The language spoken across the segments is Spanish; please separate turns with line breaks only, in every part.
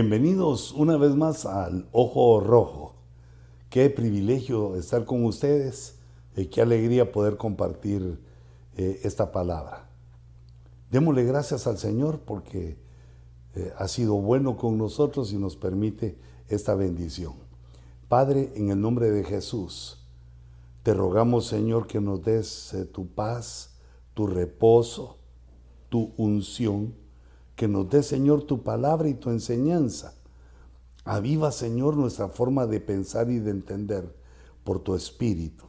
Bienvenidos una vez más al Ojo Rojo. Qué privilegio estar con ustedes y qué alegría poder compartir eh, esta palabra. Démosle gracias al Señor porque eh, ha sido bueno con nosotros y nos permite esta bendición. Padre, en el nombre de Jesús, te rogamos Señor que nos des eh, tu paz, tu reposo, tu unción que nos dé, Señor, tu palabra y tu enseñanza. Aviva, Señor, nuestra forma de pensar y de entender por tu espíritu.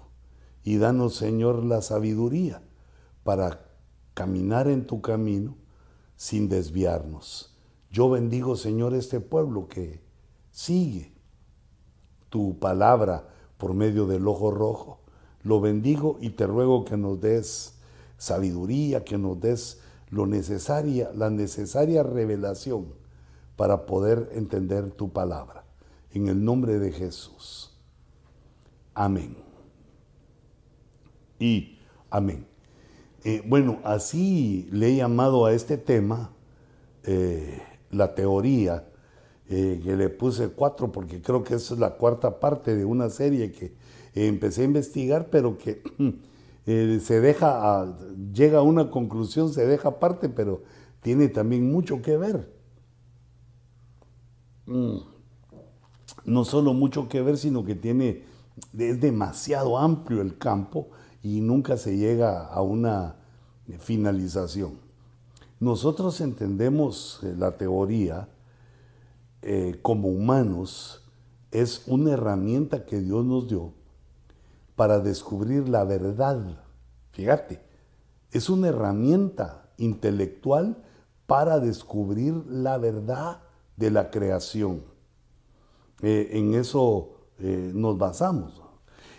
Y danos, Señor, la sabiduría para caminar en tu camino sin desviarnos. Yo bendigo, Señor, este pueblo que sigue tu palabra por medio del ojo rojo. Lo bendigo y te ruego que nos des sabiduría, que nos des lo necesaria, la necesaria revelación para poder entender tu palabra. En el nombre de Jesús. Amén. Y amén. Eh, bueno, así le he llamado a este tema eh, la teoría, eh, que le puse cuatro porque creo que esa es la cuarta parte de una serie que empecé a investigar, pero que Eh, se deja, llega a una conclusión, se deja aparte, pero tiene también mucho que ver. Mm. No solo mucho que ver, sino que tiene, es demasiado amplio el campo y nunca se llega a una finalización. Nosotros entendemos eh, la teoría eh, como humanos, es una herramienta que Dios nos dio para descubrir la verdad. Fíjate, es una herramienta intelectual para descubrir la verdad de la creación. Eh, en eso eh, nos basamos.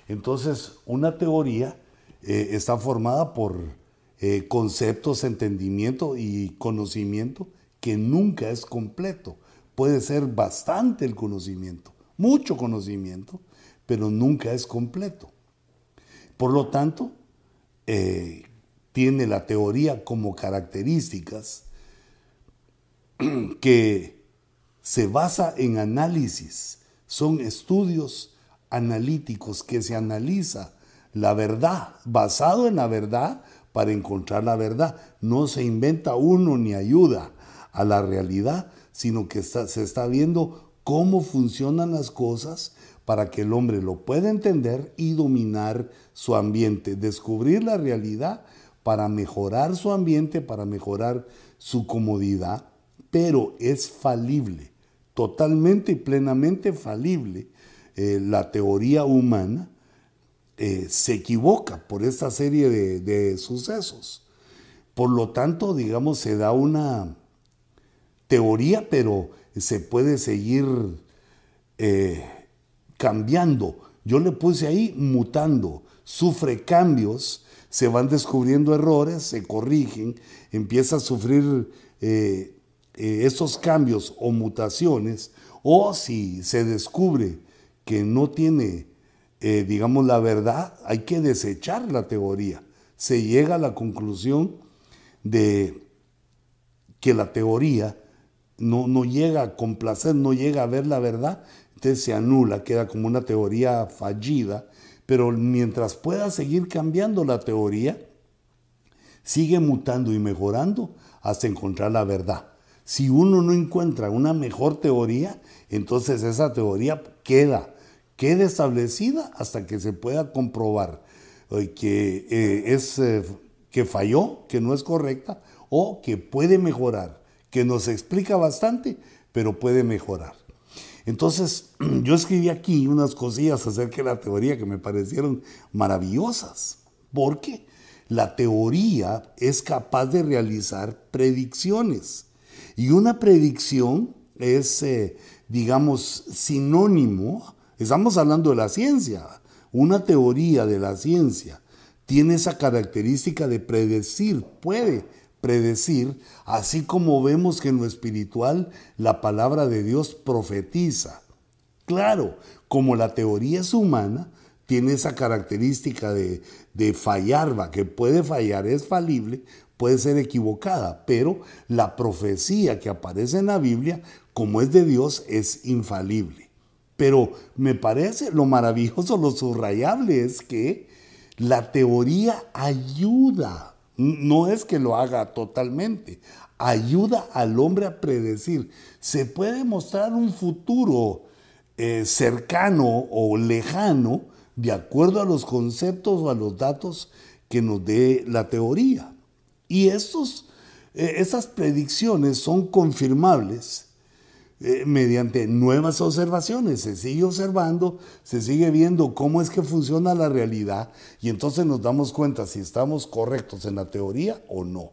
Entonces, una teoría eh, está formada por conceptos, entendimiento y conocimiento que nunca es completo. Puede ser bastante el conocimiento, mucho conocimiento, pero nunca es completo. Por lo tanto, eh, tiene la teoría como características que se basa en análisis, son estudios analíticos que se analiza la verdad, basado en la verdad para encontrar la verdad. No se inventa uno ni ayuda a la realidad, sino que se está viendo cómo funcionan las cosas para que el hombre lo pueda entender y dominar su ambiente, descubrir la realidad para mejorar su ambiente, para mejorar su comodidad, pero es falible, totalmente y plenamente falible. Eh, la teoría humana eh, se equivoca por esta serie de, sucesos. Por lo tanto, digamos, se da una teoría, pero se puede seguir eh, cambiando. Yo le puse ahí mutando, sufre cambios, se van descubriendo errores, se corrigen, empieza a sufrir eh, eh, esos cambios o mutaciones, o si se descubre que no tiene, eh, digamos, la verdad, hay que desechar la teoría. Se llega a la conclusión de que la teoría no, no llega a complacer, no llega a ver la verdad, entonces se anula, queda como una teoría fallida, pero mientras pueda seguir cambiando la teoría, sigue mutando y mejorando hasta encontrar la verdad. Si uno no encuentra una mejor teoría, entonces esa teoría queda, queda establecida hasta que se pueda comprobar eh, que, eh, es, eh, que falló, que no es correcta, o que puede mejorar, que nos explica bastante, pero puede mejorar. Entonces, yo escribí aquí unas cosillas acerca de la teoría que me parecieron maravillosas, porque la teoría es capaz de realizar predicciones. Y una predicción es, eh, digamos, sinónimo, estamos hablando de la ciencia, una teoría de la ciencia tiene esa característica de predecir, puede predecir, así como vemos que en lo espiritual la palabra de Dios profetiza. Claro, como la teoría es humana, tiene esa característica de, fallar, va, que puede fallar, es falible, puede ser equivocada, pero la profecía que aparece en la Biblia, como es de Dios, es infalible. Pero me parece lo maravilloso, lo subrayable es que la teoría ayuda, no es que lo haga totalmente, ayuda al hombre a predecir. Se puede mostrar un futuro eh, cercano o lejano de acuerdo a los conceptos o a los datos que nos dé la teoría. Y eh, estas predicciones son confirmables eh, mediante nuevas observaciones. Se sigue observando, se sigue viendo cómo es que funciona la realidad y entonces nos damos cuenta si estamos correctos en la teoría o no.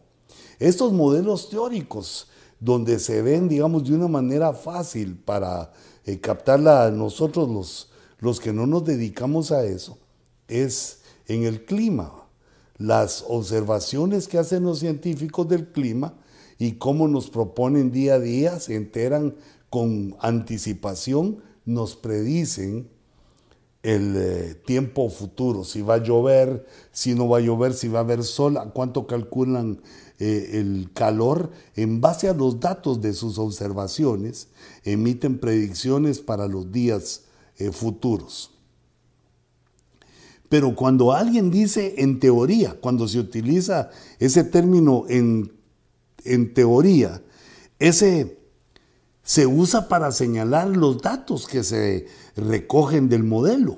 Estos modelos teóricos, donde se ven, digamos, de una manera fácil para eh, captarla a nosotros los, los que no nos dedicamos a eso, es en el clima. Las observaciones que hacen los científicos del clima y cómo nos proponen día a día, se enteran con anticipación nos predicen el eh, tiempo futuro, si va a llover, si no va a llover, si va a haber sol, a cuánto calculan eh, el calor, en base a los datos de sus observaciones, emiten predicciones para los días eh, futuros. Pero cuando alguien dice en teoría, cuando se utiliza ese término en, en teoría, ese se usa para señalar los datos que se recogen del modelo.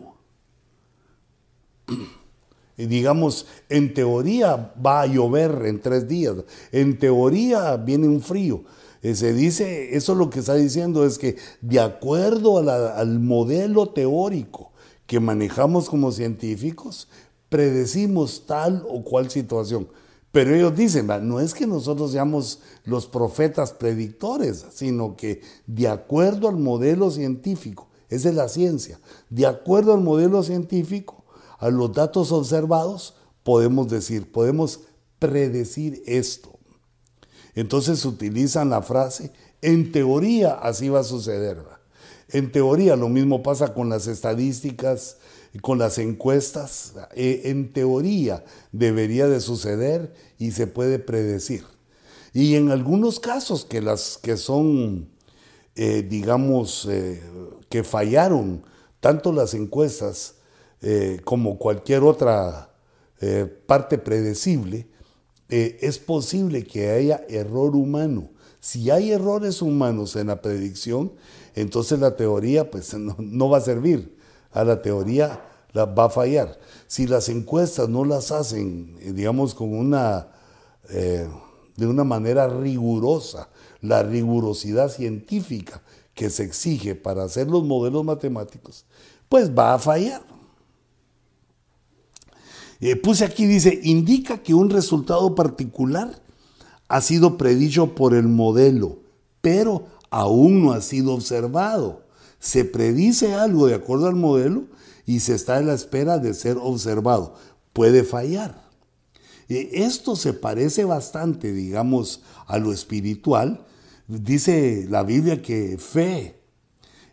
Y digamos, en teoría va a llover en tres días, en teoría viene un frío. Eh, se dice, eso lo que está diciendo es que de acuerdo al modelo teórico que manejamos como científicos, predecimos tal o cual situación. Pero ellos dicen, no es que nosotros seamos los profetas predictores, sino que de acuerdo al modelo científico, esa es la ciencia, de acuerdo al modelo científico, a los datos observados, podemos decir, podemos predecir esto. Entonces utilizan la frase, en teoría así va a suceder. En teoría lo mismo pasa con las estadísticas, con las encuestas, eh, en teoría debería de suceder y se puede predecir. Y en algunos casos que las que son, eh, digamos, eh, que fallaron, tanto las encuestas como cualquier otra parte predecible, es posible que haya error humano. Si hay errores humanos en la predicción, entonces la teoría pues, no va a servir a la teoría la, va a fallar. Si las encuestas no las hacen, eh, digamos, con una, eh, de una manera rigurosa, la rigurosidad científica que se exige para hacer los modelos matemáticos, pues va a fallar. Eh, puse aquí, dice, indica que un resultado particular ha sido predicho por el modelo, pero aún no ha sido observado se predice algo de acuerdo al modelo y se está en la espera de ser observado. Puede fallar. Esto se parece bastante, digamos, a lo espiritual. Dice la Biblia que fe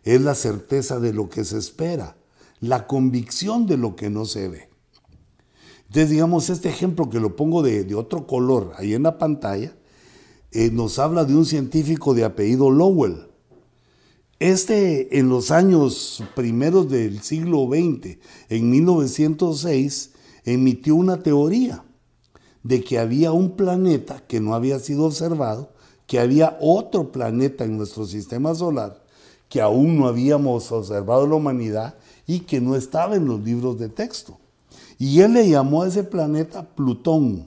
es la certeza de lo que se espera, la convicción de lo que no se ve. Entonces, digamos, este ejemplo que lo pongo de, otro color ahí en la pantalla, eh, nos habla de un científico de apellido Lowell. Este en los años primeros del siglo XX, en 1906, emitió una teoría de que había un planeta que no había sido observado, que había otro planeta en nuestro sistema solar que aún no habíamos observado la humanidad y que no estaba en los libros de texto. Y él le llamó a ese planeta Plutón.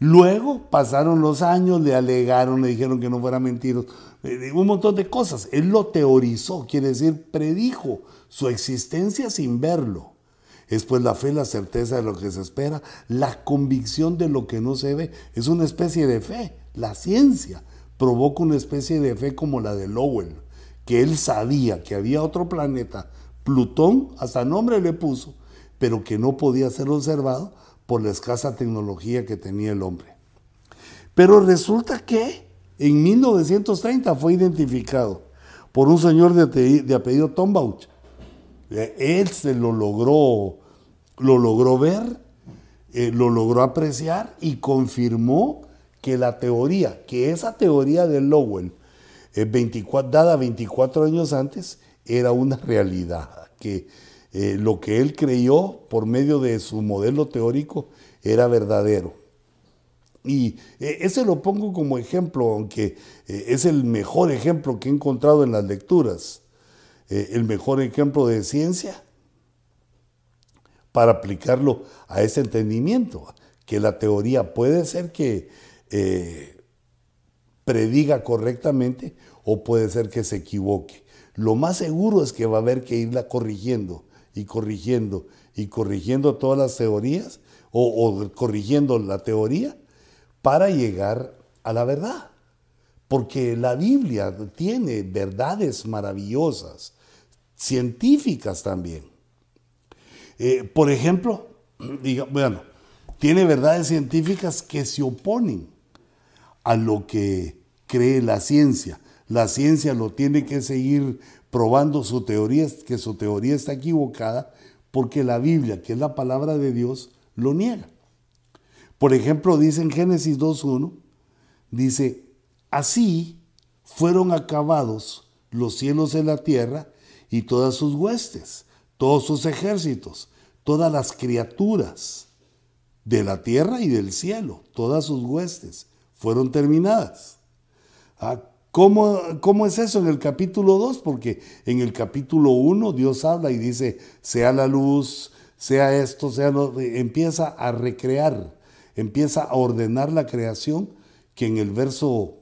Luego pasaron los años, le alegaron, le dijeron que no fuera mentiroso. Eh, un montón de cosas. Él lo teorizó, quiere decir, predijo su existencia sin verlo. Es pues la fe, la certeza de lo que se espera, la convicción de lo que no se ve. Es una especie de fe. La ciencia provoca una especie de fe como la de Lowell, que él sabía que había otro planeta, Plutón, hasta nombre le puso, pero que no podía ser observado por la escasa tecnología que tenía el hombre. Pero resulta que en 1930 fue identificado por un señor de, apellido Tombaugh. Él se lo logró, lo logró ver eh, lo logró apreciar y confirmó que la teoría, que esa teoría de Lowell, 24, dada 24 años antes, era una realidad, que lo que él creyó por medio de su modelo teórico era verdadero. Y ese lo pongo como ejemplo, aunque es el mejor ejemplo que he encontrado en las lecturas, el mejor ejemplo de ciencia para aplicarlo a ese entendimiento, que la teoría puede ser que eh, prediga correctamente o puede ser que se equivoque. Lo más seguro es que va a haber que irla corrigiendo y corrigiendo y corrigiendo todas las teorías o corrigiendo la teoría para llegar a la verdad. Porque la Biblia tiene verdades maravillosas, científicas también. Eh, por ejemplo, bueno, tiene verdades científicas que se oponen a lo que cree la ciencia. La ciencia lo tiene que seguir probando su teoría, que su teoría está equivocada, porque la Biblia, que es la palabra de Dios, lo niega. Por ejemplo, dice en Génesis 2.1, dice, así fueron acabados los cielos de la tierra y todas sus huestes todos sus ejércitos, todas las criaturas de la tierra y del cielo, todas sus huestes, fueron terminadas. Ah, ¿Cómo, ¿Cómo, es eso en el capítulo 2? Porque en el capítulo 1 Dios habla y dice, sea la luz, sea esto, sea lo... Empieza a recrear, empieza a ordenar la creación que en el verso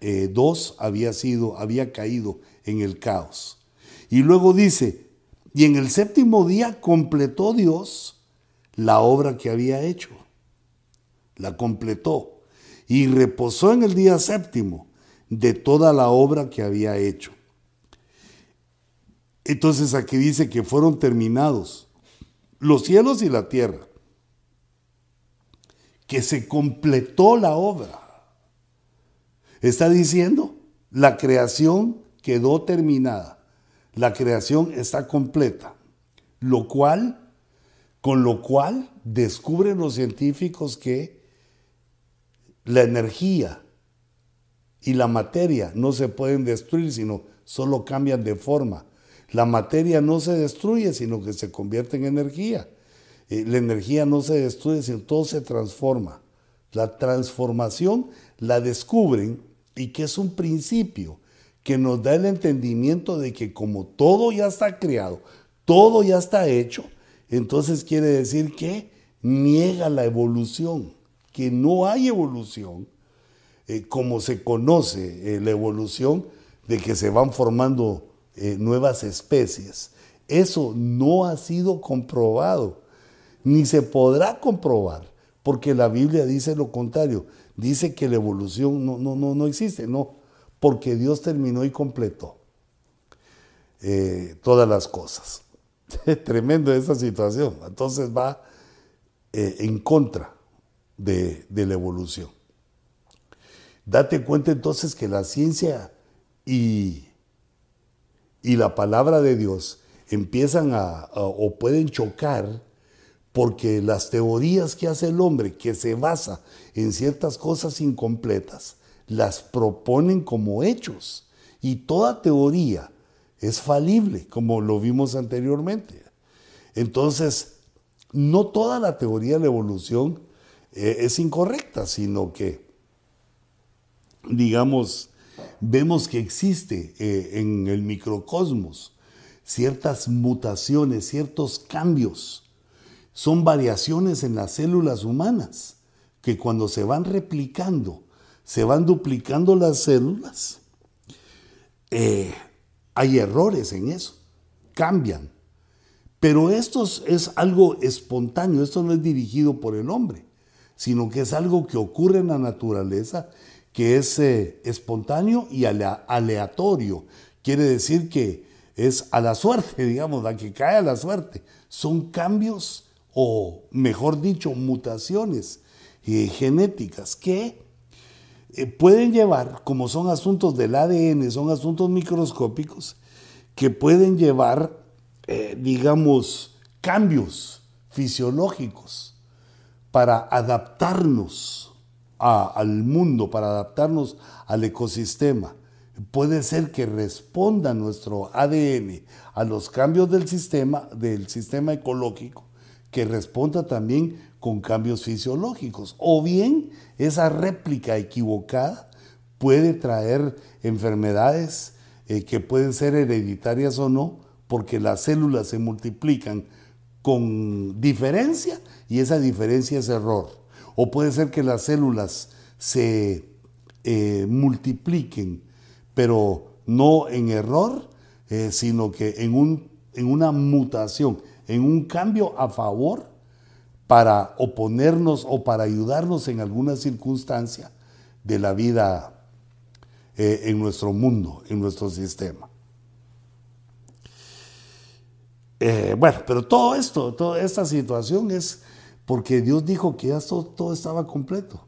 2 eh, había sido, había caído en el caos. Y luego dice, y en el séptimo día completó Dios la obra que había hecho. La completó. Y reposó en el día séptimo de toda la obra que había hecho. Entonces aquí dice que fueron terminados los cielos y la tierra. Que se completó la obra. Está diciendo, la creación quedó terminada la creación está completa, lo cual, con lo cual descubren los científicos que la energía y la materia no se pueden destruir, sino solo cambian de forma. La materia no se destruye, sino que se convierte en energía. Eh, la energía no se destruye, sino todo se transforma. La transformación la descubren y que es un principio que nos da el entendimiento de que como todo ya está creado, todo ya está hecho, entonces quiere decir que niega la evolución, que no hay evolución, eh, como se conoce eh, la evolución de que se van formando nuevas especies. Eso no ha sido comprobado, ni se podrá comprobar, porque la Biblia dice lo contrario, dice que la evolución no, no, no, no existe, no, porque Dios terminó y completó eh, todas las cosas. Tremendo esa situación. Entonces va eh, en contra de, la evolución. Date cuenta entonces que la ciencia y, y la palabra de Dios empiezan a, o pueden chocar porque las teorías que hace el hombre, que se basa en ciertas cosas incompletas, las proponen como hechos. Y toda teoría es falible, como lo vimos anteriormente. Entonces, no toda la teoría de la evolución eh, es incorrecta, sino que, digamos, vemos que existe eh, en el microcosmos ciertas mutaciones, ciertos cambios. Son variaciones en las células humanas que cuando se van replicando se van duplicando las células, eh, hay errores en eso, cambian. Pero esto es algo espontáneo, esto no es dirigido por el hombre, sino que es algo que ocurre en la naturaleza, que es eh, espontáneo y aleatorio. Quiere decir que es a la suerte, digamos, la que cae a la suerte. Son cambios o, mejor dicho, mutaciones eh, genéticas que eh, pueden llevar, como son asuntos del ADN, son asuntos microscópicos, que pueden llevar, eh, digamos, cambios fisiológicos, para adaptarnos al mundo, para adaptarnos al ecosistema. Puede ser que responda nuestro ADN a los cambios del sistema, del sistema ecológico, que responda también con cambios fisiológicos. O bien esa réplica equivocada puede traer enfermedades eh, que pueden ser hereditarias o no, porque las células se multiplican con diferencia y esa diferencia es error. O puede ser que las células se eh, multipliquen, pero no en error, eh, sino que en, un, en una mutación, en un cambio a favor para oponernos o para ayudarnos en alguna circunstancia de la vida eh, en nuestro mundo, en nuestro sistema. Eh, bueno, pero todo esto, toda esta situación es porque Dios dijo que ya todo, estaba completo.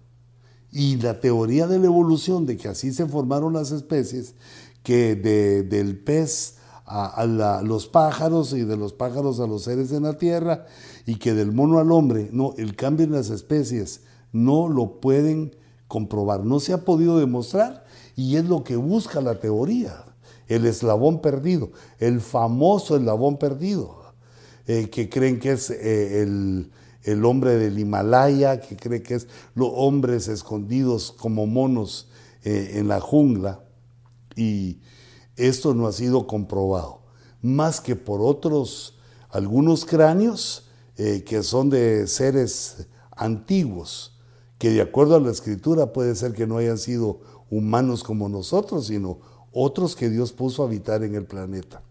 Y la teoría de la evolución, de que así se formaron las especies, que del pez a, los pájaros y de los pájaros a los seres en la tierra, y que del mono al hombre, no, el cambio en las especies no lo pueden comprobar, no se ha podido demostrar y es lo que busca la teoría, el eslabón perdido, el famoso eslabón perdido, eh, que creen que es eh, el, hombre del Himalaya, que cree que es los hombres escondidos como monos eh, en la jungla. Y esto no ha sido comprobado, más que por otros, algunos cráneos que son de seres antiguos, que de acuerdo a la escritura puede ser que no hayan sido humanos como nosotros, sino otros que Dios puso a habitar en el planeta.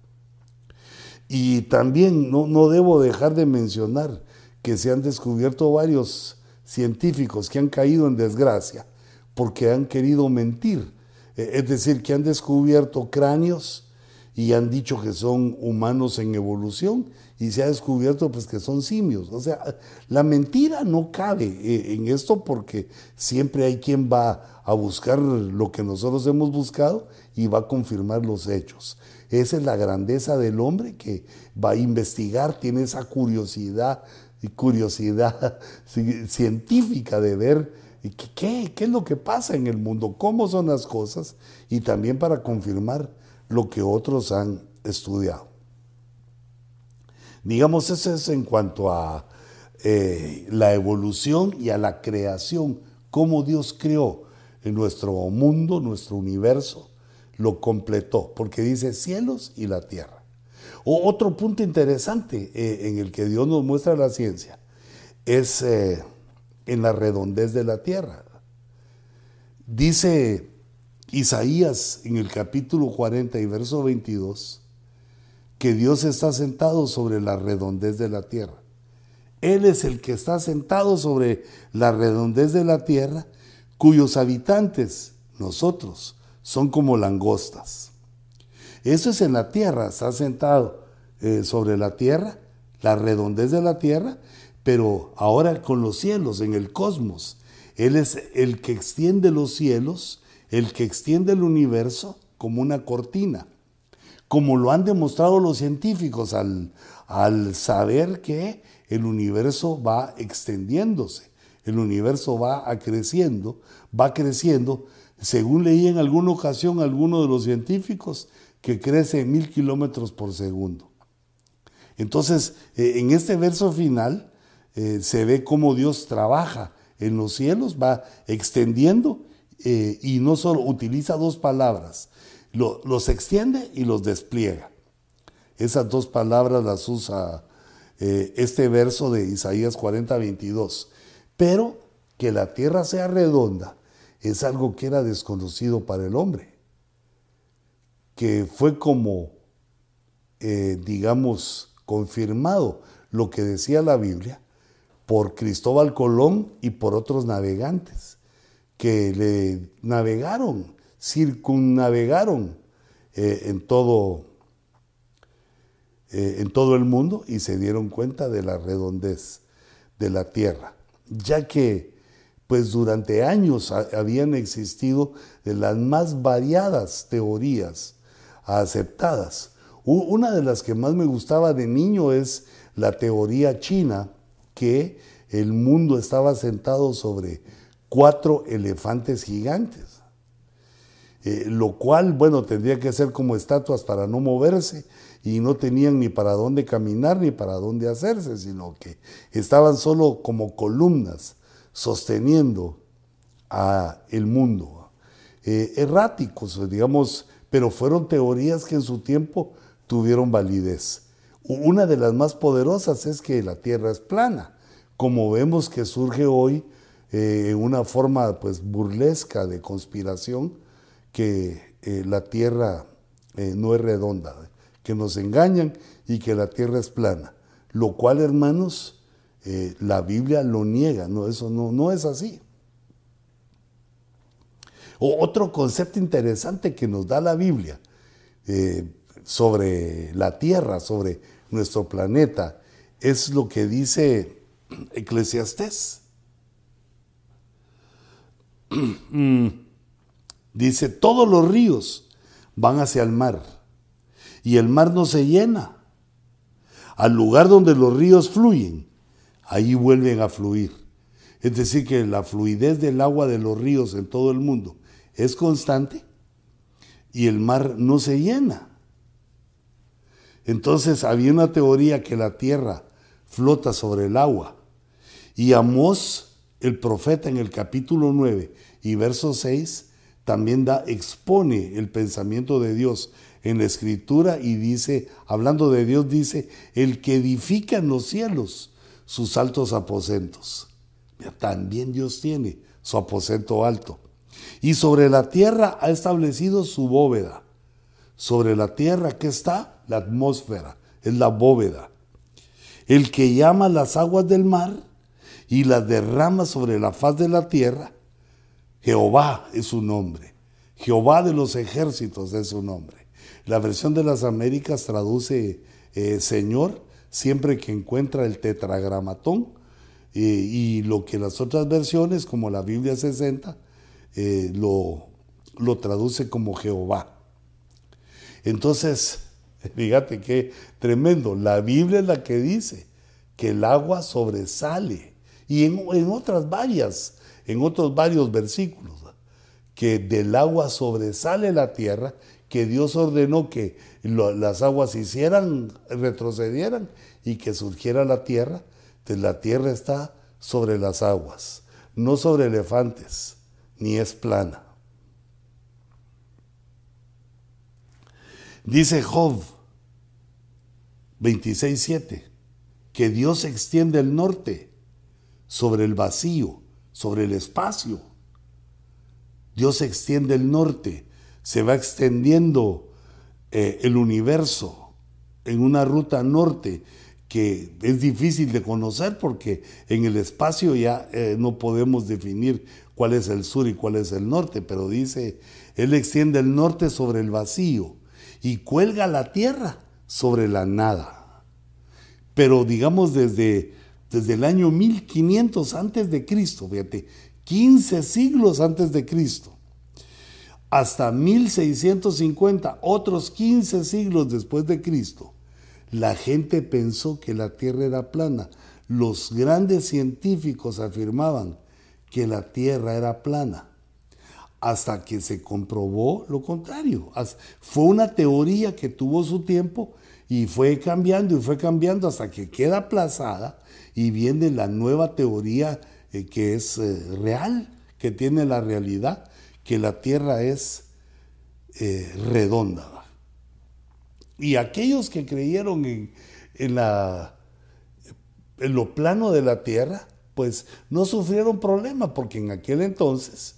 Y también no, no debo dejar de mencionar que se han descubierto varios científicos que han caído en desgracia porque han querido mentir. Eh, es decir, que han descubierto cráneos y han dicho que son humanos en evolución y se ha descubierto pues que son simios. O sea, la mentira no cabe eh, en esto porque siempre hay quien va a buscar lo que nosotros hemos buscado y va a confirmar los hechos. Esa es la grandeza del hombre que va a investigar, tiene esa curiosidad curiosidad científica de ver qué, qué es lo que pasa en el mundo, cómo son las cosas y también para confirmar lo que otros han estudiado. Digamos, eso es en cuanto a eh, la evolución y a la creación, cómo Dios creó nuestro mundo, nuestro universo, lo completó, porque dice cielos y la tierra. O otro punto interesante eh, en el que Dios nos muestra la ciencia es eh, en la redondez de la tierra. Dice Isaías en el capítulo 40 y verso 22, que Dios está sentado sobre la redondez de la tierra. Él es el que está sentado sobre la redondez de la tierra, cuyos habitantes, nosotros, son como langostas. Eso es en la tierra, está sentado eh, sobre la tierra, la redondez de la tierra, pero ahora con los cielos, en el cosmos. Él es el que extiende los cielos, el que extiende el universo como una cortina como lo han demostrado los científicos al, al saber que el universo va extendiéndose, el universo va creciendo, va creciendo, según leí en alguna ocasión alguno de los científicos, que crece en mil kilómetros por segundo. Entonces, eh, en este verso final eh, se ve cómo Dios trabaja en los cielos, va extendiendo eh, y no solo utiliza dos palabras, los extiende y los despliega. Esas dos palabras las usa eh, este verso de Isaías 40, 22. Pero que la tierra sea redonda es algo que era desconocido para el hombre, que fue como, digamos, confirmado lo que decía la Biblia por Cristóbal Colón y por otros navegantes que le navegaron circunnavegaron eh, en, todo, eh, en todo el mundo y se dieron cuenta de la redondez de la tierra, ya que pues durante años habían existido las más variadas teorías aceptadas. Una de las que más me gustaba de niño es la teoría china que el mundo estaba sentado sobre cuatro elefantes gigantes. Eh, lo cual, bueno, tendría que ser como estatuas para no moverse y no tenían ni para dónde caminar ni para dónde hacerse, sino que estaban solo como columnas sosteniendo a el mundo. Eh, erráticos, digamos, pero fueron teorías que en su tiempo tuvieron validez. Una de las más poderosas es que la Tierra es plana, como vemos que surge hoy eh, en una forma pues burlesca de conspiración que eh, la Tierra no es redonda que nos engañan y que la tierra es plana. Lo cual, hermanos, eh, la Biblia lo niega, no, eso no, no es así. O otro concepto interesante que nos da la Biblia eh, sobre la tierra, sobre nuestro planeta, es lo que dice Eclesiastés. dice, todos los ríos van hacia el mar y el mar no se llena. Al lugar donde los ríos fluyen, ahí vuelven a fluir. Es decir, que la fluidez del agua de los ríos en todo el mundo es constante y el mar no se llena. Entonces había una teoría que la tierra flota sobre el agua. Y Amós, el profeta en el capítulo 9 y verso 6, también da, expone el pensamiento de Dios en la escritura y dice, hablando de Dios, dice, el que edifica en los cielos sus altos aposentos. También Dios tiene su aposento alto. Y sobre la tierra ha establecido su bóveda. Sobre la tierra que está la atmósfera, es la bóveda. El que llama las aguas del mar y las derrama sobre la faz de la tierra, Jehová es su nombre. Jehová de los ejércitos es su nombre. La versión de las Américas traduce eh, Señor siempre que encuentra el tetragramatón eh, y lo que las otras versiones, como la Biblia 60, eh, lo, lo traduce como Jehová. Entonces, fíjate qué tremendo. La Biblia es la que dice que el agua sobresale. Y en, otras varias, en otros varios versículos, que del agua sobresale la tierra que Dios ordenó que las aguas hicieran, retrocedieran y que surgiera la tierra, entonces la tierra está sobre las aguas, no sobre elefantes, ni es plana. Dice Job 26.7 que Dios extiende el norte sobre el vacío, sobre el espacio. Dios extiende el norte se va extendiendo eh, el universo en una ruta norte que es difícil de conocer porque en el espacio ya eh, no podemos definir cuál es el sur y cuál es el norte, pero dice, Él extiende el norte sobre el vacío y cuelga la tierra sobre la nada. Pero digamos desde, desde el año 1500 antes de Cristo, fíjate, 15 siglos antes de Cristo, hasta 1650, otros 15 siglos después de Cristo, la gente pensó que la Tierra era plana. Los grandes científicos afirmaban que la Tierra era plana, hasta que se comprobó lo contrario. Fue una teoría que tuvo su tiempo y fue cambiando y fue cambiando hasta que queda aplazada y viene la nueva teoría eh, que es eh, real, que tiene la realidad que la tierra es eh, redonda. Y aquellos que creyeron en, la, en lo plano de la tierra, pues no sufrieron problema, porque en aquel entonces,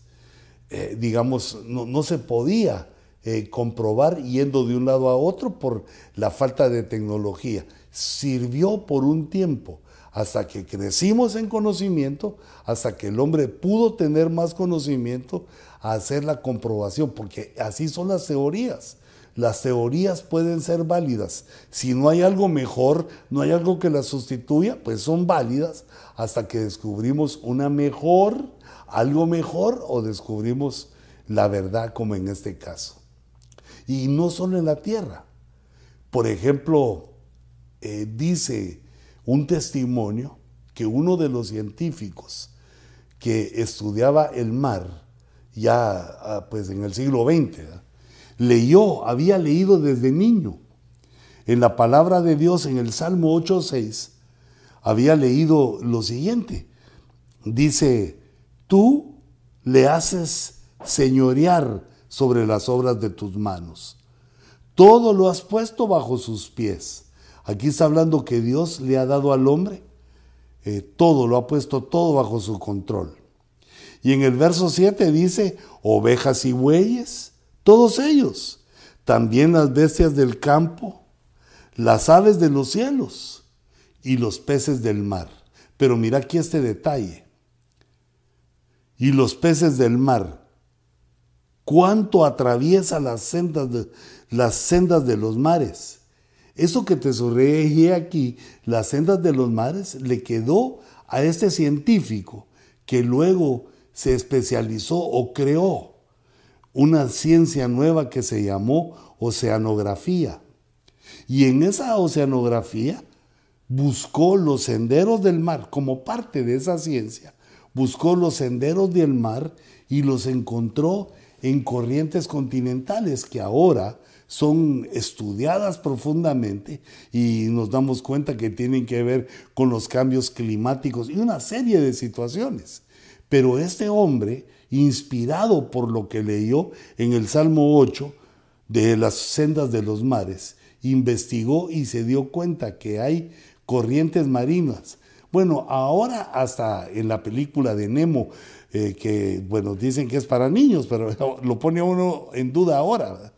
eh, digamos, no, se podía eh, comprobar yendo de un lado a otro por la falta de tecnología. Sirvió por un tiempo hasta que crecimos en conocimiento, hasta que el hombre pudo tener más conocimiento, a hacer la comprobación, porque así son las teorías. Las teorías pueden ser válidas. Si no hay algo mejor, no hay algo que las sustituya, pues son válidas hasta que descubrimos una mejor, algo mejor o descubrimos la verdad como en este caso. Y no solo en la tierra. Por ejemplo, eh, dice un testimonio que uno de los científicos que estudiaba el mar, ya ah, pues en el siglo XX, leyó, había leído desde niño en la palabra de Dios en el Salmo 8.6, había leído lo siguiente. Dice, tú le haces señorear sobre las obras de tus manos. Todo lo has puesto bajo sus pies. Aquí está hablando que Dios le ha dado al hombre eh, todo, lo ha puesto todo bajo su control. Y en el verso 7 dice, ovejas y bueyes, todos ellos, también las bestias del campo, las aves de los cielos y los peces del mar. Pero mira aquí este detalle. Y los peces del mar, cuánto atraviesa las sendas de, las sendas de los mares. Eso que te sonreí aquí, las sendas de los mares, le quedó a este científico que luego se especializó o creó una ciencia nueva que se llamó oceanografía. Y en esa oceanografía buscó los senderos del mar como parte de esa ciencia. Buscó los senderos del mar y los encontró en corrientes continentales que ahora son estudiadas profundamente y nos damos cuenta que tienen que ver con los cambios climáticos y una serie de situaciones. Pero este hombre, inspirado por lo que leyó en el Salmo 8 de las sendas de los mares, investigó y se dio cuenta que hay corrientes marinas. Bueno, ahora hasta en la película de Nemo, eh, que bueno, dicen que es para niños, pero lo pone uno en duda ahora.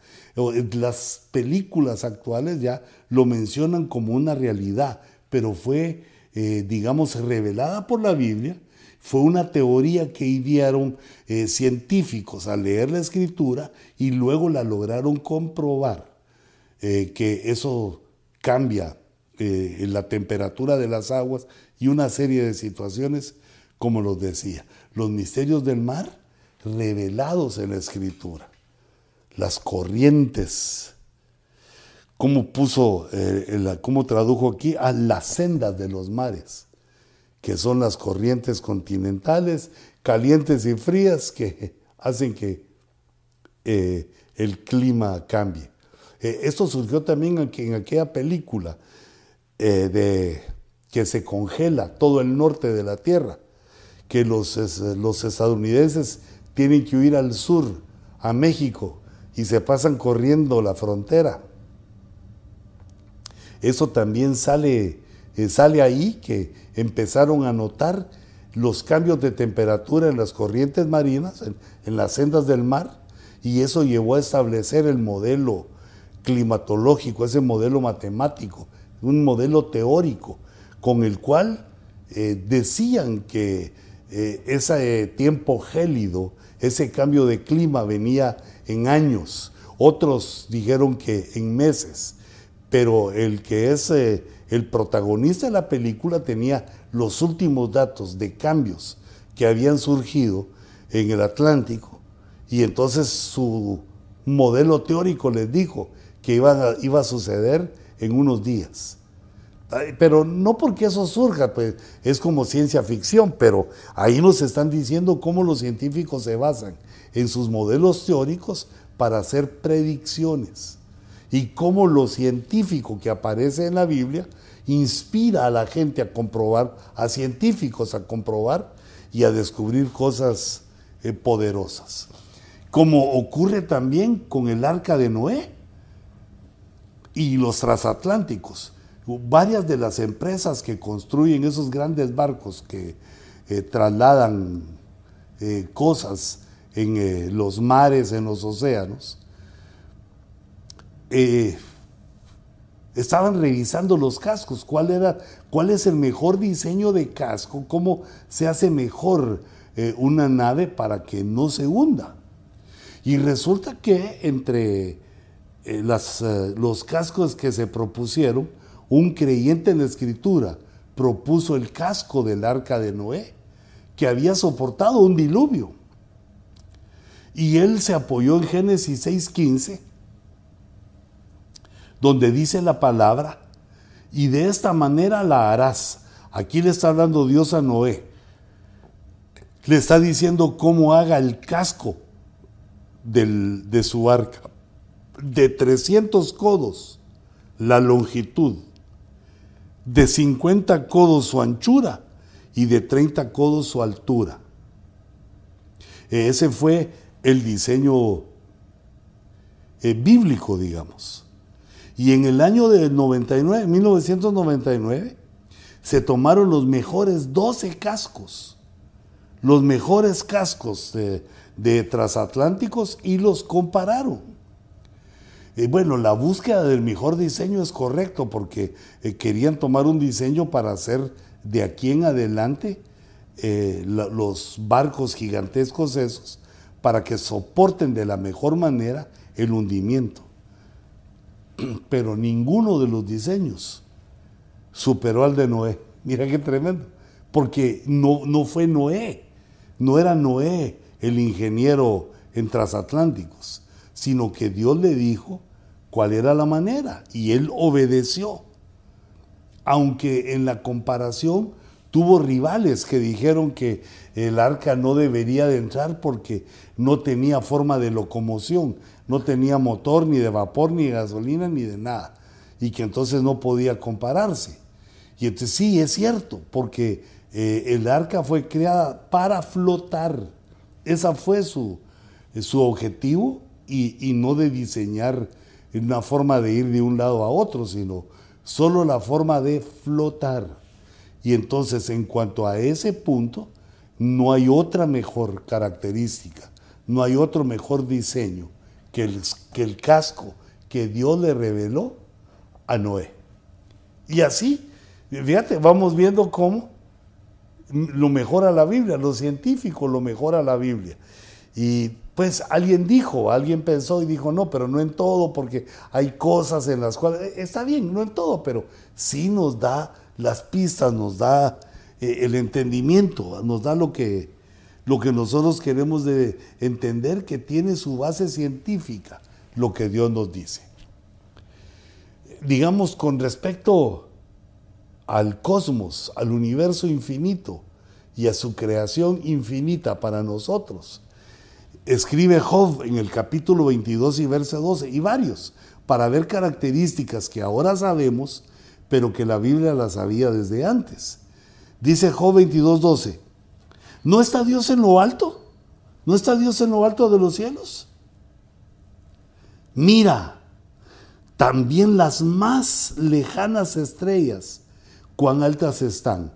Las películas actuales ya lo mencionan como una realidad, pero fue, eh, digamos, revelada por la Biblia. Fue una teoría que idearon eh, científicos al leer la escritura y luego la lograron comprobar. Eh, que eso cambia eh, la temperatura de las aguas y una serie de situaciones, como los decía. Los misterios del mar revelados en la escritura. Las corrientes. ¿Cómo puso, eh, tradujo aquí? A las sendas de los mares, que son las corrientes continentales, calientes y frías, que hacen que el clima cambie. Eh, esto surgió también en, aquella película eh, de que se congela todo el norte de la Tierra, que los, los estadounidenses tienen que huir al sur, a México, y se pasan corriendo la frontera. Eso también sale, eh, sale ahí que empezaron a notar los cambios de temperatura en las corrientes marinas, en las sendas del mar, y eso llevó a establecer el modelo climatológico, ese modelo matemático, un modelo teórico, con el cual eh, decían que eh, ese tiempo gélido, ese cambio de clima venía en años, otros dijeron que en meses, pero el que es eh, el protagonista de la película tenía los últimos datos de cambios que habían surgido en el Atlántico y entonces su modelo teórico les dijo, que iba a, suceder en unos días. Pero no porque eso surja, pues es como ciencia ficción, pero ahí nos están diciendo cómo los científicos se basan en sus modelos teóricos para hacer predicciones y cómo lo científico que aparece en la Biblia inspira a la gente a comprobar, a científicos a comprobar y a descubrir cosas eh, poderosas. Como ocurre también con el arca de Noé y los transatlánticos. Varias de las empresas que construyen esos grandes barcos que eh, trasladan eh, cosas en los mares, en los océanos, estaban revisando los cascos, cuál, era, cuál es el mejor diseño de casco, cómo se hace mejor una nave para que no se hunda. Y resulta que entre eh, eh, los cascos que se propusieron, un creyente en la escritura propuso el casco del arca de Noé, que había soportado un diluvio. Y él se apoyó en Génesis 6:15, donde dice la palabra, y de esta manera la harás, Aquí le está hablando Dios a Noé. Le está diciendo cómo haga el casco de su arca. De 300 codos la longitud, de 50 codos su anchura y de 30 codos su altura. Ese fue el diseño eh, bíblico, digamos. Y en el año de 99, 1999, se tomaron los mejores 12 cascos, los mejores cascos de, transatlánticos y los compararon. Bueno, la búsqueda del mejor diseño es correcto porque eh, querían tomar un diseño para hacer de aquí en adelante eh, los barcos gigantescos esos para que soporten de la mejor manera el hundimiento. Pero ninguno de los diseños superó al de Noé. Mira qué tremendo. Porque no, no fue Noé, no era Noé el ingeniero en transatlánticos, sino que Dios le dijo cuál era la manera y él obedeció. Aunque en la comparación tuvo rivales que dijeron que el arca no debería de entrar porque no tenía forma de locomoción, no tenía motor ni de vapor, ni de gasolina, ni de nada, y que entonces no podía compararse. Y entonces sí, es cierto, porque eh, el arca fue creada para flotar, esa fue su, su objetivo y, y no de diseñar una forma de ir de un lado a otro, sino solo la forma de flotar. Y entonces en cuanto a ese punto, no hay otra mejor característica, no hay otro mejor diseño que el, que el casco que Dios le reveló a Noé. Y así, fíjate, vamos viendo cómo lo mejora la Biblia, lo científico lo mejora la Biblia. Y pues alguien dijo, alguien pensó y dijo, no, pero no en todo, porque hay cosas en las cuales, está bien, no en todo, pero sí nos da las pistas, nos da eh, el entendimiento, nos da lo que, lo que nosotros queremos de entender que tiene su base científica, lo que Dios nos dice. Digamos, con respecto al cosmos, al universo infinito y a su creación infinita para nosotros, escribe Job en el capítulo 22 y verso 12, y varios, para ver características que ahora sabemos, pero que la Biblia las sabía desde antes. Dice Job 22, 12, ¿no está Dios en lo alto? ¿No está Dios en lo alto de los cielos? Mira, también las más lejanas estrellas, cuán altas están.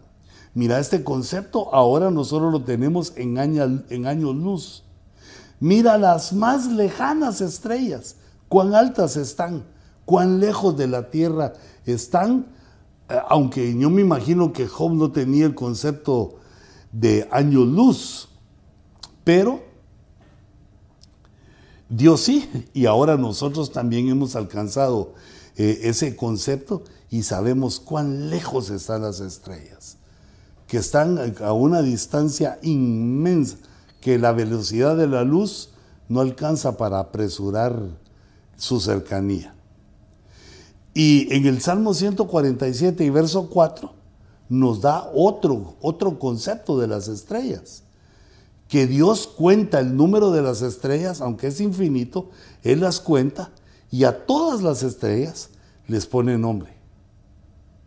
Mira, este concepto ahora nosotros lo tenemos en, en años luz. Mira las más lejanas estrellas, cuán altas están, cuán lejos de la tierra están, eh, aunque yo me imagino que Job no tenía el concepto de año luz, pero Dios sí, y ahora nosotros también hemos alcanzado eh, ese concepto y sabemos cuán lejos están las estrellas, que están a una distancia inmensa que la velocidad de la luz no alcanza para apresurar su cercanía. Y en el Salmo 147 y verso 4 nos da otro, otro concepto de las estrellas. Que Dios cuenta el número de las estrellas, aunque es infinito, Él las cuenta y a todas las estrellas les pone nombre.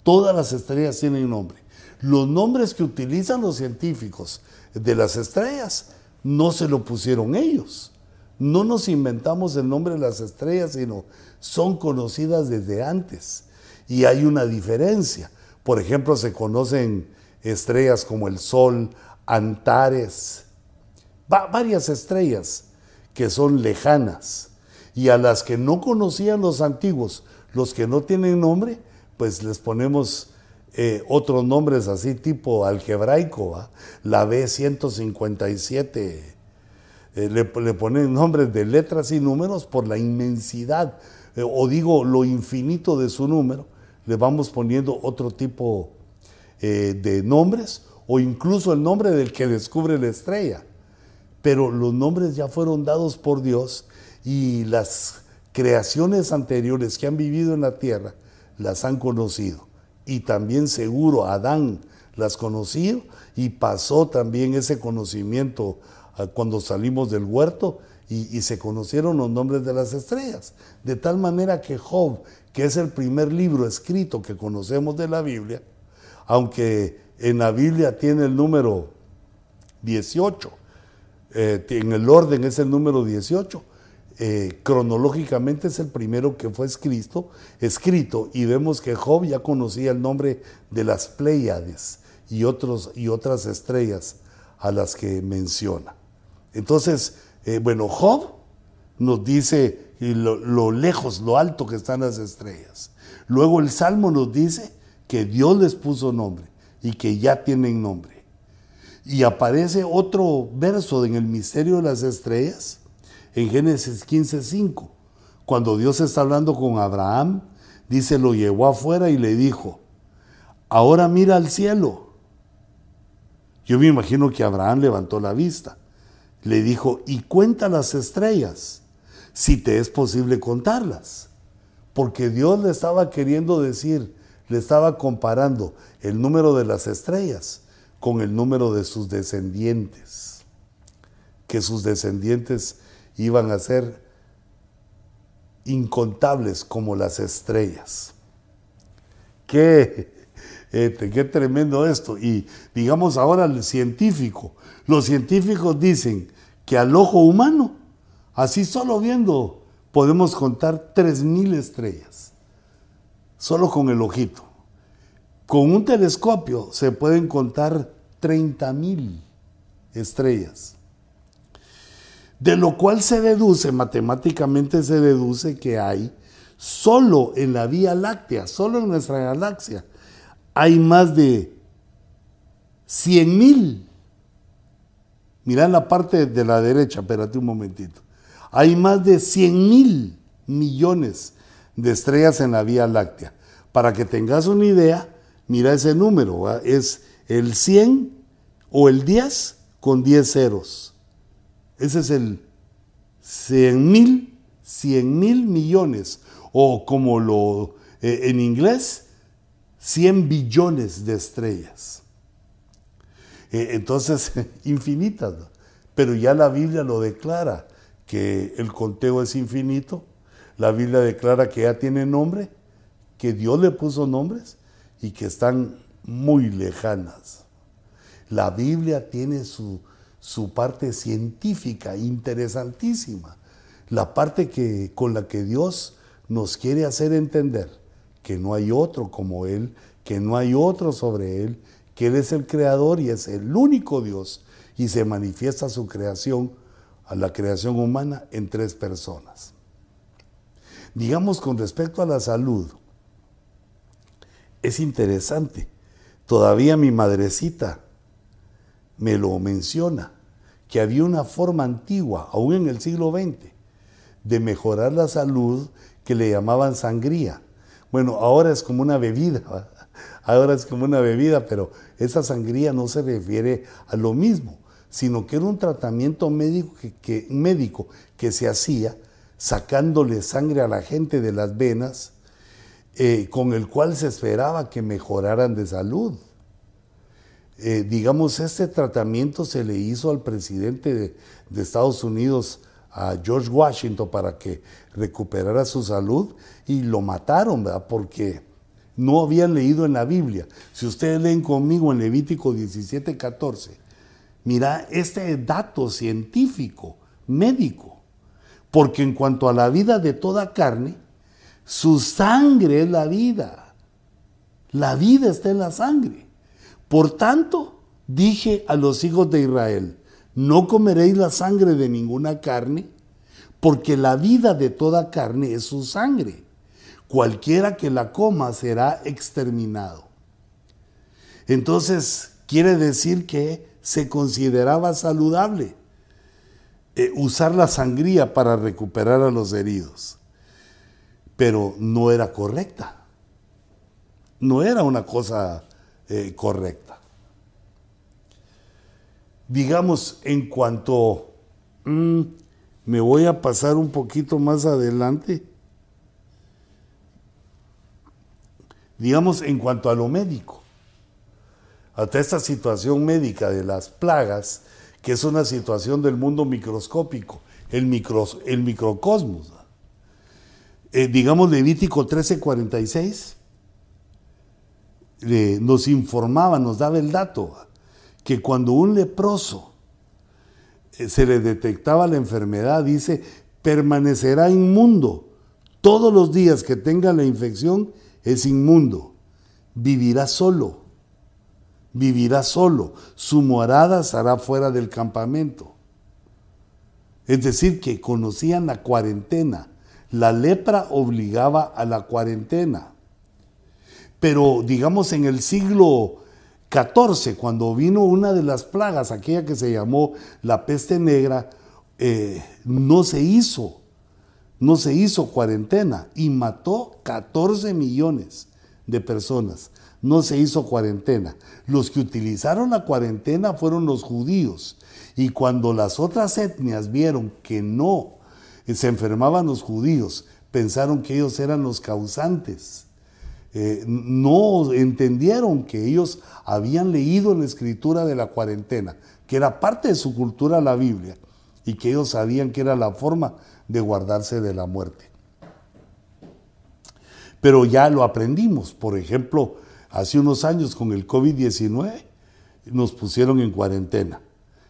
Todas las estrellas tienen nombre. Los nombres que utilizan los científicos de las estrellas no se lo pusieron ellos. No nos inventamos el nombre de las estrellas, sino son conocidas desde antes. Y hay una diferencia. Por ejemplo, se conocen estrellas como el Sol, Antares, varias estrellas que son lejanas y a las que no conocían los antiguos, los que no tienen nombre, pues les ponemos eh, otros nombres así tipo algebraico, la B157, eh, le, ponen nombres de letras y números por la inmensidad, eh, o digo lo infinito de su número, le vamos poniendo otro tipo de nombres, o incluso el nombre del que descubre la estrella. Pero los nombres ya fueron dados por Dios y las creaciones anteriores que han vivido en la tierra las han conocido y también seguro Adán las conocía y pasó también ese conocimiento ah, cuando salimos del huerto y, se conocieron los nombres de las estrellas. De tal manera que Job, que es el primer libro escrito que conocemos de la Biblia, aunque en la Biblia tiene el número 18, eh, en el orden es el número 18, eh, cronológicamente es el primero que fue escrito, escrito y vemos que Job ya conocía el nombre de las Pléyades y, otros, y otras estrellas a las que menciona. Entonces, eh, bueno, Job nos dice lo, lo lejos, lo alto que están las estrellas. Luego el Salmo nos dice que Dios les puso nombre y que ya tienen nombre. Y aparece otro verso en el misterio de las estrellas en Génesis 15:5, cuando Dios está hablando con Abraham, dice, lo llevó afuera y le dijo, ahora mira al cielo. Yo me imagino que Abraham levantó la vista. Le dijo, y cuenta las estrellas, si te es posible contarlas. Porque Dios le estaba queriendo decir, le estaba comparando el número de las estrellas con el número de sus descendientes. Que sus descendientes iban a ser incontables como las estrellas. Qué, este, qué tremendo esto. Y digamos ahora el científico. Los científicos dicen que al ojo humano, así solo viendo, podemos contar 3.000 estrellas. Solo con el ojito. Con un telescopio se pueden contar 30.000 estrellas. De lo cual se deduce, matemáticamente se deduce que hay solo en la Vía Láctea, solo en nuestra galaxia, hay más de 100 mil. Mira la parte de la derecha, espérate un momentito. Hay más de 100 mil millones de estrellas en la Vía Láctea. Para que tengas una idea, mira ese número, es el 100 o el 10 con 10 ceros. Ese es el 100 mil, 100 mil millones, o como lo eh, en inglés, 100 billones de estrellas. Eh, entonces, infinitas. Pero ya la Biblia lo declara, que el conteo es infinito. La Biblia declara que ya tiene nombre, que Dios le puso nombres y que están muy lejanas. La Biblia tiene su, su parte científica interesantísima, la parte que, con la que Dios nos quiere hacer entender que no hay otro como Él, que no hay otro sobre Él, que Él es el creador y es el único Dios y se manifiesta su creación a la creación humana en tres personas. Digamos con respecto a la salud, es interesante. Todavía mi madrecita me lo menciona que había una forma antigua, aún en el siglo XX, de mejorar la salud que le llamaban sangría. Bueno, ahora es como una bebida, ahora es como una bebida, pero esa sangría no se refiere a lo mismo, sino que era un tratamiento médico que, médico que se hacía sacándole sangre a la gente de las venas, eh, con el cual se esperaba que mejoraran de salud. Eh, digamos, este tratamiento se le hizo al presidente de, Estados Unidos, a George Washington, para que recuperara su salud y lo mataron, ¿verdad? Porque no habían leído en la Biblia. Si ustedes leen conmigo en Levítico 17, 14, mira este dato científico, médico, porque en cuanto a la vida de toda carne, su sangre es la vida. La vida está en la sangre. Por tanto, dije a los hijos de Israel, no comeréis la sangre de ninguna carne, porque la vida de toda carne es su sangre. Cualquiera que la coma será exterminado. Entonces, quiere decir que se consideraba saludable eh, usar la sangría para recuperar a los heridos, pero no era correcta. No era una cosa eh, correcta. Digamos, en cuanto, mm, me voy a pasar un poquito más adelante, digamos, en cuanto a lo médico. hasta esta situación médica de las plagas, que es una situación del mundo microscópico, el, el microcosmos. Eh, digamos Levítico 13:46, nos informaba, nos daba el dato, que cuando un leproso eh, se le detectaba la enfermedad, dice, permanecerá inmundo. Todos los días que tenga la infección es inmundo. Vivirá solo. Vivirá solo. Su morada será fuera del campamento. Es decir, que conocían la cuarentena. La lepra obligaba a la cuarentena. Pero digamos en el siglo XIV, cuando vino una de las plagas, aquella que se llamó la peste negra, eh, no se hizo, no se hizo cuarentena y mató 14 millones de personas. No se hizo cuarentena. Los que utilizaron la cuarentena fueron los judíos. Y cuando las otras etnias vieron que no se enfermaban los judíos, pensaron que ellos eran los causantes. Eh, no entendieron que ellos habían leído en la escritura de la cuarentena, que era parte de su cultura la Biblia, y que ellos sabían que era la forma de guardarse de la muerte. Pero ya lo aprendimos. Por ejemplo, hace unos años con el COVID-19 nos pusieron en cuarentena.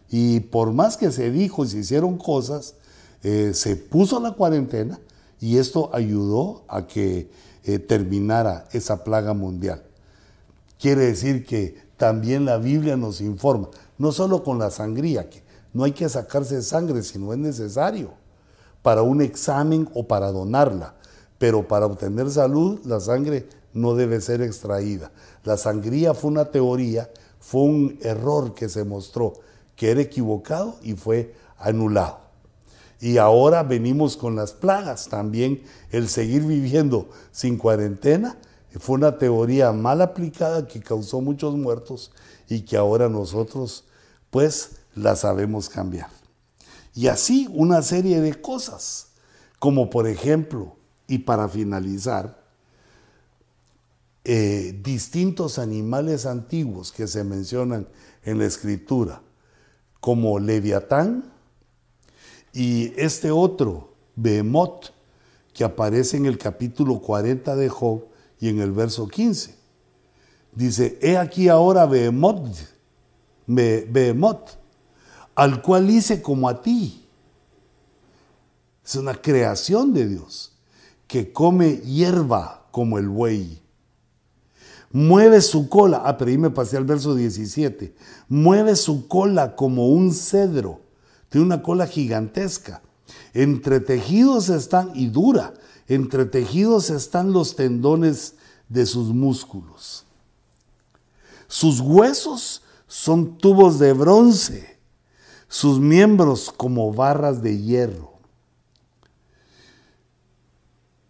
Y por más que se dijo y se hicieron cosas, eh, se puso la cuarentena y esto ayudó a que eh, terminara esa plaga mundial. Quiere decir que también la Biblia nos informa, no solo con la sangría, que no hay que sacarse sangre si no es necesario para un examen o para donarla, pero para obtener salud la sangre no debe ser extraída. La sangría fue una teoría, fue un error que se mostró que era equivocado y fue anulado. Y ahora venimos con las plagas también, el seguir viviendo sin cuarentena fue una teoría mal aplicada que causó muchos muertos y que ahora nosotros pues la sabemos cambiar. Y así una serie de cosas, como por ejemplo, y para finalizar, eh, distintos animales antiguos que se mencionan en la escritura, como Leviatán y este otro, Behemoth, que aparece en el capítulo 40 de Job y en el verso 15. Dice, he aquí ahora Behemoth, al cual hice como a ti. Es una creación de Dios que come hierba como el buey. Mueve su cola, ah, pero ahí me pasé al verso 17. Mueve su cola como un cedro. Tiene una cola gigantesca. Entre tejidos están, y dura, entre tejidos están los tendones de sus músculos. Sus huesos son tubos de bronce sus miembros como barras de hierro.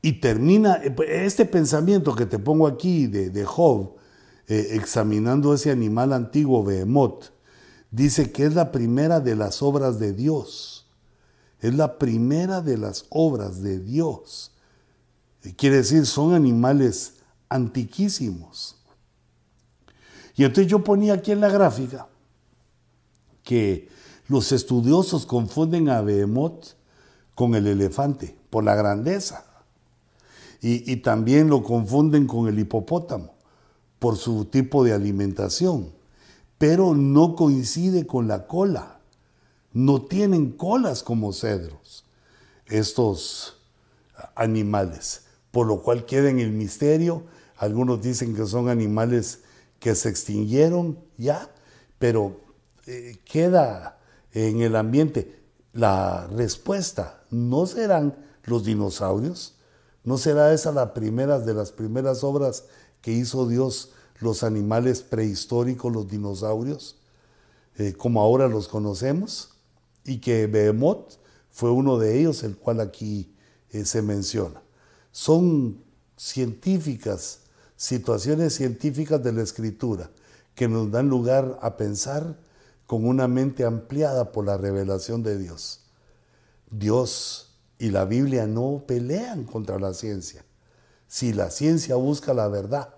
Y termina este pensamiento que te pongo aquí de, Job, eh, examinando ese animal antiguo, Behemoth, dice que es la primera de las obras de Dios. Es la primera de las obras de Dios. Eh, quiere decir, son animales antiquísimos. Y entonces yo ponía aquí en la gráfica que los estudiosos confunden a Behemoth con el elefante por la grandeza. Y, también lo confunden con el hipopótamo por su tipo de alimentación. Pero no coincide con la cola. No tienen colas como cedros estos animales. Por lo cual queda en el misterio. Algunos dicen que son animales que se extinguieron ya, pero eh, queda en el ambiente? La respuesta, ¿no serán los dinosaurios? ¿No será esa la primera de las primeras obras que hizo Dios los animales prehistóricos, los dinosaurios, eh, como ahora los conocemos? Y que Behemoth fue uno de ellos, el cual aquí eh, se menciona. Son científicas, situaciones científicas de la escritura que nos dan lugar a pensar con una mente ampliada por la revelación de Dios. Dios y la Biblia no pelean contra la ciencia. Si la ciencia busca la verdad,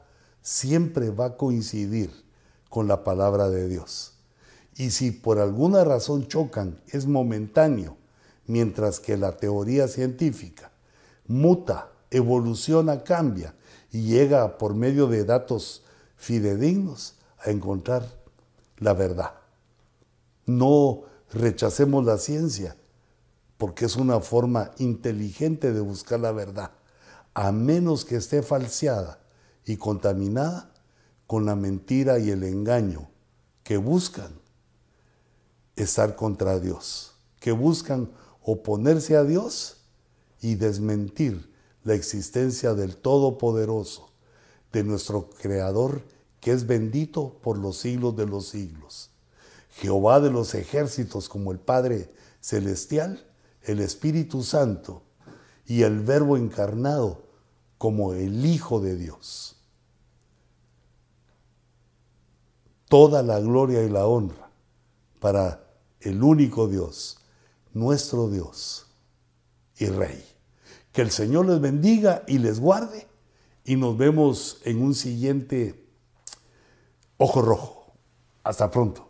siempre va a coincidir con la palabra de Dios. Y si por alguna razón chocan, es momentáneo, mientras que la teoría científica muta, evoluciona, cambia y llega por medio de datos fidedignos a encontrar la verdad. No rechacemos la ciencia, porque es una forma inteligente de buscar la verdad, a menos que esté falseada y contaminada con la mentira y el engaño que buscan estar contra Dios, que buscan oponerse a Dios y desmentir la existencia del Todopoderoso, de nuestro Creador, que es bendito por los siglos de los siglos. Jehová de los ejércitos como el Padre Celestial, el Espíritu Santo y el Verbo encarnado como el Hijo de Dios. Toda la gloria y la honra para el único Dios, nuestro Dios y Rey. Que el Señor les bendiga y les guarde y nos vemos en un siguiente Ojo Rojo. Hasta pronto.